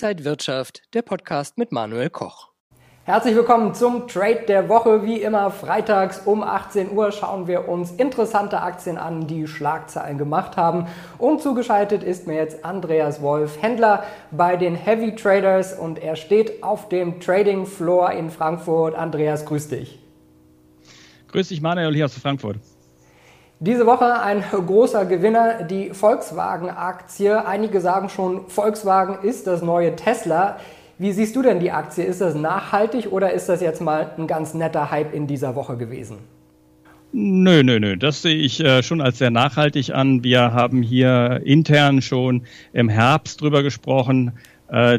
Inside Wirtschaft, der Podcast mit Manuel Koch. Herzlich willkommen zum Trade der Woche. Wie immer freitags um 18 Uhr schauen wir uns interessante Aktien an, die Schlagzeilen gemacht haben. Und zugeschaltet ist mir jetzt Andreas Wolf, Händler bei den Heavy Traders und er steht auf dem Trading Floor in Frankfurt. Andreas, grüß dich. Grüß dich, Manuel, hier aus Frankfurt. Diese Woche ein großer Gewinner, die Volkswagen-Aktie. Einige sagen schon, Volkswagen ist das neue Tesla. Wie siehst du denn die Aktie? Ist das nachhaltig oder ist das jetzt mal ein ganz netter Hype in dieser Woche gewesen? Nö, nö, nö. Das sehe ich äh, schon als sehr nachhaltig an. Wir haben hier intern schon im Herbst drüber gesprochen,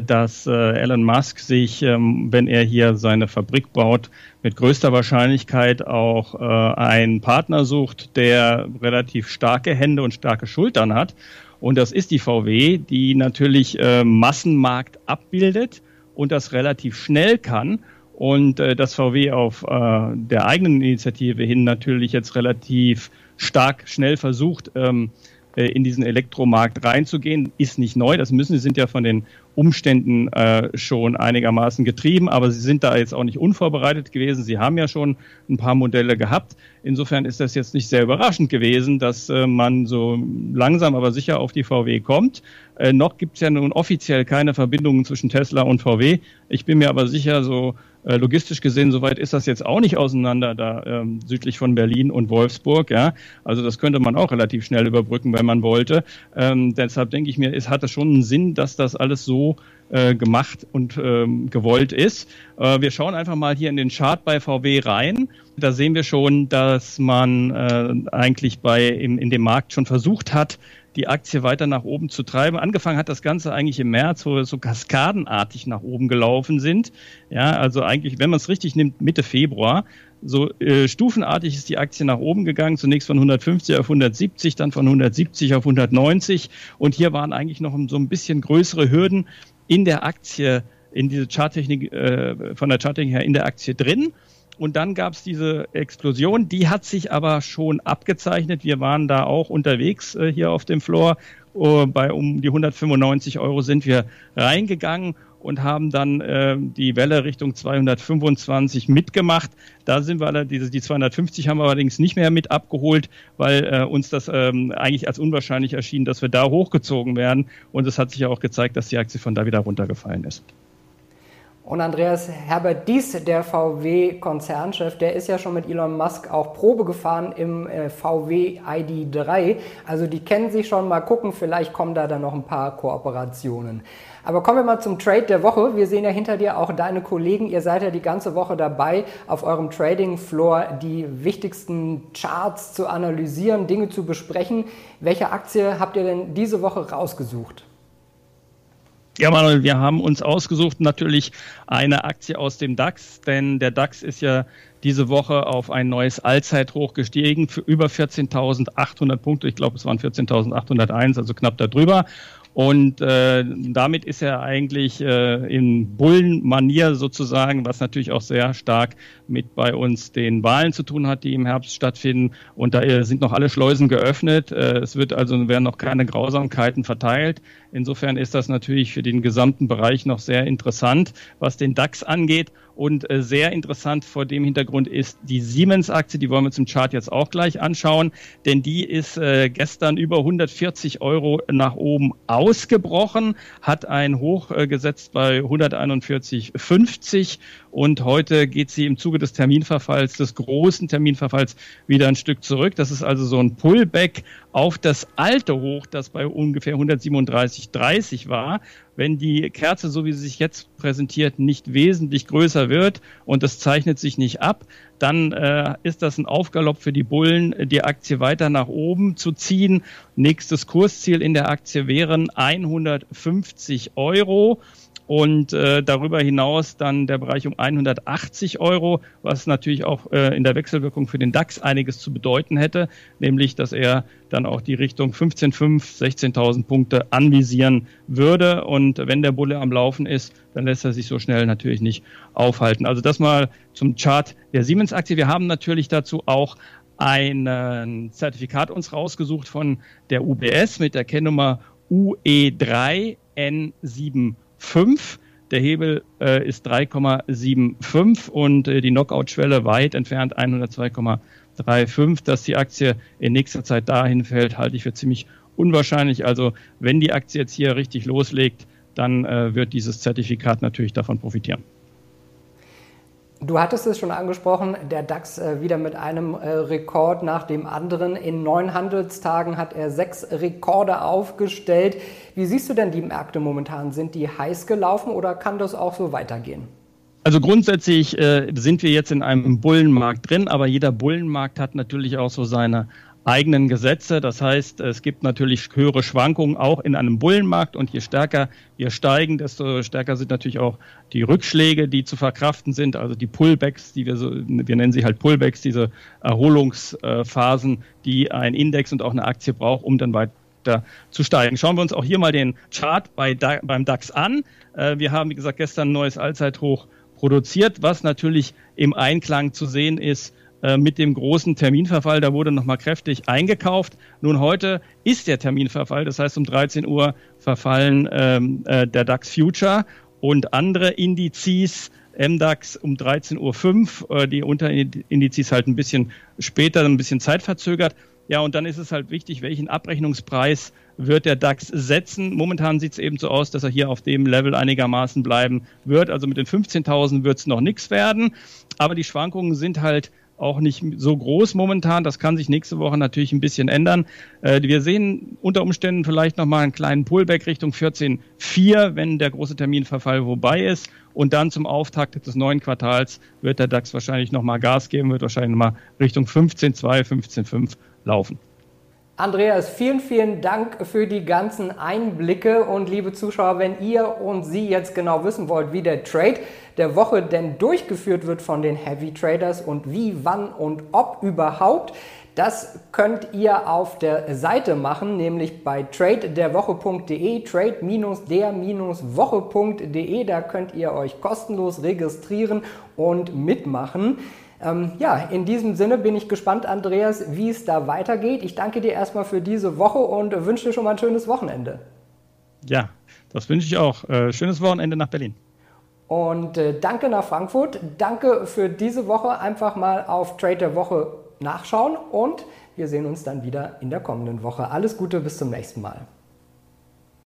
dass äh, Elon Musk sich, ähm, wenn er hier seine Fabrik baut, mit größter Wahrscheinlichkeit auch äh, einen Partner sucht, der relativ starke Hände und starke Schultern hat. Und das ist die VW, die natürlich Massenmarkt abbildet und das relativ schnell kann. Und äh, dass VW auf äh, der eigenen Initiative hin natürlich jetzt relativ stark schnell versucht, ähm, äh, in diesen Elektromarkt reinzugehen, ist nicht neu. Das müssen sie sind ja von den Umständen äh, schon einigermaßen getrieben, aber sie sind da jetzt auch nicht unvorbereitet gewesen. Sie haben ja schon ein paar Modelle gehabt. Insofern ist das jetzt nicht sehr überraschend gewesen, dass äh, man so langsam aber sicher auf die VW kommt. Äh, noch gibt es ja nun offiziell keine Verbindungen zwischen Tesla und VW. Ich bin mir aber sicher, so äh, logistisch gesehen, soweit ist das jetzt auch nicht auseinander, da ähm, südlich von Berlin und Wolfsburg. Ja, also das könnte man auch relativ schnell überbrücken, wenn man wollte. Ähm, deshalb denke ich mir, es hat es schon einen Sinn, dass das alles so äh, gemacht und ähm, gewollt ist. Äh, wir schauen einfach mal hier in den Chart bei VW rein. Da sehen wir schon, dass man äh, eigentlich bei im, in dem Markt schon versucht hat, die Aktie weiter nach oben zu treiben. Angefangen hat das Ganze eigentlich im März, wo wir so kaskadenartig nach oben gelaufen sind. Ja, also eigentlich, wenn man es richtig nimmt, Mitte Februar. So äh, stufenartig ist die Aktie nach oben gegangen, zunächst von 150 auf 170, dann von 170 auf 190 und hier waren eigentlich noch so ein bisschen größere Hürden in der Aktie, in diese Charttechnik, äh, von der Charttechnik her in der Aktie drin. Und dann gab es diese Explosion, die hat sich aber schon abgezeichnet. Wir waren da auch unterwegs äh, hier auf dem Floor. Uh, bei um die 195 Euro sind wir reingegangen und haben dann äh, die Welle Richtung 225 mitgemacht. Da sind wir allerdings, die 250 haben wir allerdings nicht mehr mit abgeholt, weil äh, uns das ähm, eigentlich als unwahrscheinlich erschien, dass wir da hochgezogen werden. Und es hat sich ja auch gezeigt, dass die Aktie von da wieder runtergefallen ist. Und Andreas Herbert Dies, der VW-Konzernchef, der ist ja schon mit Elon Musk auch Probe gefahren im äh, VW ID3. Also die kennen sich schon. Mal gucken, vielleicht kommen da dann noch ein paar Kooperationen. Aber kommen wir mal zum Trade der Woche. Wir sehen ja hinter dir auch deine Kollegen. Ihr seid ja die ganze Woche dabei, auf eurem Trading Floor die wichtigsten Charts zu analysieren, Dinge zu besprechen. Welche Aktie habt ihr denn diese Woche rausgesucht? Ja, Manuel, wir haben uns ausgesucht natürlich eine Aktie aus dem DAX, denn der DAX ist ja diese Woche auf ein neues Allzeithoch gestiegen für über 14.800 Punkte. Ich glaube, es waren 14.801, also knapp darüber. Und äh, damit ist er eigentlich äh, in Bullenmanier sozusagen, was natürlich auch sehr stark mit bei uns den Wahlen zu tun hat, die im Herbst stattfinden. Und da äh, sind noch alle Schleusen geöffnet. Äh, es wird also werden noch keine Grausamkeiten verteilt. Insofern ist das natürlich für den gesamten Bereich noch sehr interessant, was den DAX angeht. Und äh, sehr interessant vor dem Hintergrund ist die Siemens-Aktie, die wollen wir zum Chart jetzt auch gleich anschauen, denn die ist äh, gestern über 140 Euro nach oben ausgebrochen, hat ein Hoch äh, gesetzt bei 141,50 und heute geht sie im Zuge des Terminverfalls, des großen Terminverfalls, wieder ein Stück zurück. Das ist also so ein Pullback auf das alte Hoch, das bei ungefähr 137,30 war. Wenn die Kerze, so wie sie sich jetzt präsentiert, nicht wesentlich größer wird und das zeichnet sich nicht ab, dann äh, ist das ein Aufgalopp für die Bullen, die Aktie weiter nach oben zu ziehen. Nächstes Kursziel in der Aktie wären 150 Euro und äh, darüber hinaus dann der Bereich um 180 Euro, was natürlich auch äh, in der Wechselwirkung für den DAX einiges zu bedeuten hätte, nämlich dass er dann auch die Richtung 15.5, 16.000 Punkte anvisieren würde. Und wenn der Bulle am Laufen ist, dann lässt er sich so schnell natürlich nicht aufhalten. Also das mal zum Chart der Siemens-Aktie. Wir haben natürlich dazu auch ein Zertifikat uns rausgesucht von der UBS mit der Kennnummer UE3N7 5. Der Hebel äh, ist 3,75 und äh, die Knockout-Schwelle weit entfernt 102,35. Dass die Aktie in nächster Zeit dahin fällt, halte ich für ziemlich unwahrscheinlich. Also wenn die Aktie jetzt hier richtig loslegt, dann äh, wird dieses Zertifikat natürlich davon profitieren. Du hattest es schon angesprochen, der DAX äh, wieder mit einem äh, Rekord nach dem anderen. In neun Handelstagen hat er sechs Rekorde aufgestellt. Wie siehst du denn die Märkte momentan? Sind die heiß gelaufen oder kann das auch so weitergehen? Also grundsätzlich äh, sind wir jetzt in einem Bullenmarkt drin, aber jeder Bullenmarkt hat natürlich auch so seine eigenen Gesetze. Das heißt, es gibt natürlich höhere Schwankungen auch in einem Bullenmarkt und je stärker wir steigen, desto stärker sind natürlich auch die Rückschläge, die zu verkraften sind, also die Pullbacks, die wir so, wir nennen sie halt Pullbacks, diese Erholungsphasen, die ein Index und auch eine Aktie braucht, um dann weiter zu steigen. Schauen wir uns auch hier mal den Chart bei, beim DAX an. Äh, wir haben, wie gesagt, gestern ein neues Allzeithoch produziert, was natürlich im Einklang zu sehen ist mit dem großen Terminverfall. Da wurde nochmal kräftig eingekauft. Nun heute ist der Terminverfall, das heißt um 13 Uhr verfallen ähm, äh, der DAX Future und andere Indizes. MDAX um 13.05 Uhr, äh, die Unterindizes halt ein bisschen später, ein bisschen zeitverzögert. Ja, und dann ist es halt wichtig, welchen Abrechnungspreis wird der DAX setzen. Momentan sieht es eben so aus, dass er hier auf dem Level einigermaßen bleiben wird. Also mit den 15.000 wird es noch nichts werden. Aber die Schwankungen sind halt auch nicht so groß momentan. Das kann sich nächste Woche natürlich ein bisschen ändern. Äh, wir sehen unter Umständen vielleicht nochmal einen kleinen Pullback Richtung 14,4, wenn der große Terminverfall vorbei ist. Und dann zum Auftakt des neuen Quartals wird der DAX wahrscheinlich nochmal Gas geben, wird wahrscheinlich nochmal Richtung 15,2, 15,5 laufen. Andreas, vielen, vielen Dank für die ganzen Einblicke und liebe Zuschauer, wenn ihr und Sie jetzt genau wissen wollt, wie der Trade der Woche denn durchgeführt wird von den Heavy Traders und wie, wann und ob überhaupt, das könnt ihr auf der Seite machen, nämlich bei tradederwoche.de, trade-der-woche.de. Da könnt ihr euch kostenlos registrieren und mitmachen. Ähm, ja, in diesem Sinne bin ich gespannt, Andreas, wie es da weitergeht. Ich danke dir erstmal für diese Woche und wünsche dir schon mal ein schönes Wochenende. Ja, das wünsche ich auch. Äh, schönes Wochenende nach Berlin. Und äh, danke nach Frankfurt. Danke für diese Woche. Einfach mal auf Trade der Woche nachschauen und wir sehen uns dann wieder in der kommenden Woche. Alles Gute, bis zum nächsten Mal.